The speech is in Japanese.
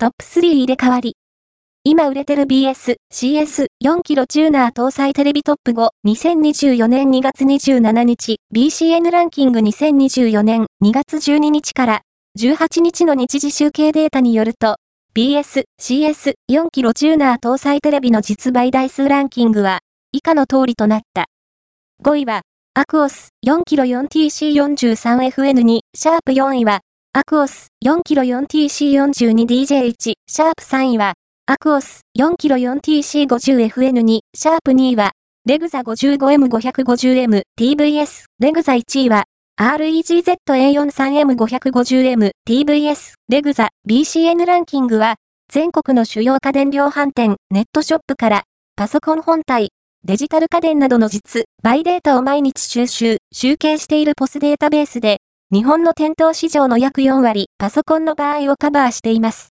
トップ3入れ替わり。今売れてる BS、CS、4キロチューナー搭載テレビトップ5、2024年2月27日、BCN ランキング2024年2月12日から18日の日時集計データによると、BS、CS、4キロチューナー搭載テレビの実売台数ランキングは、以下の通りとなった。5位は、アクオス 4kg4TC43FN2、シャープ4位は、アクオス 4kg4TC42DJ1、シャープ3位は、アクオス 4kg4TC50FN2、シャープ2位は、レグザ 55M550M、TVS、レグザ1位は、REGZ-A43M550M、TVS、レグザ、BCN ランキングは、全国の主要家電量販店、ネットショップから、パソコン本体、デジタル家電などの実、バイデータを毎日収集、集計しているポスデータベースで、日本の店頭市場の約4割、パソコンの場合をカバーしています。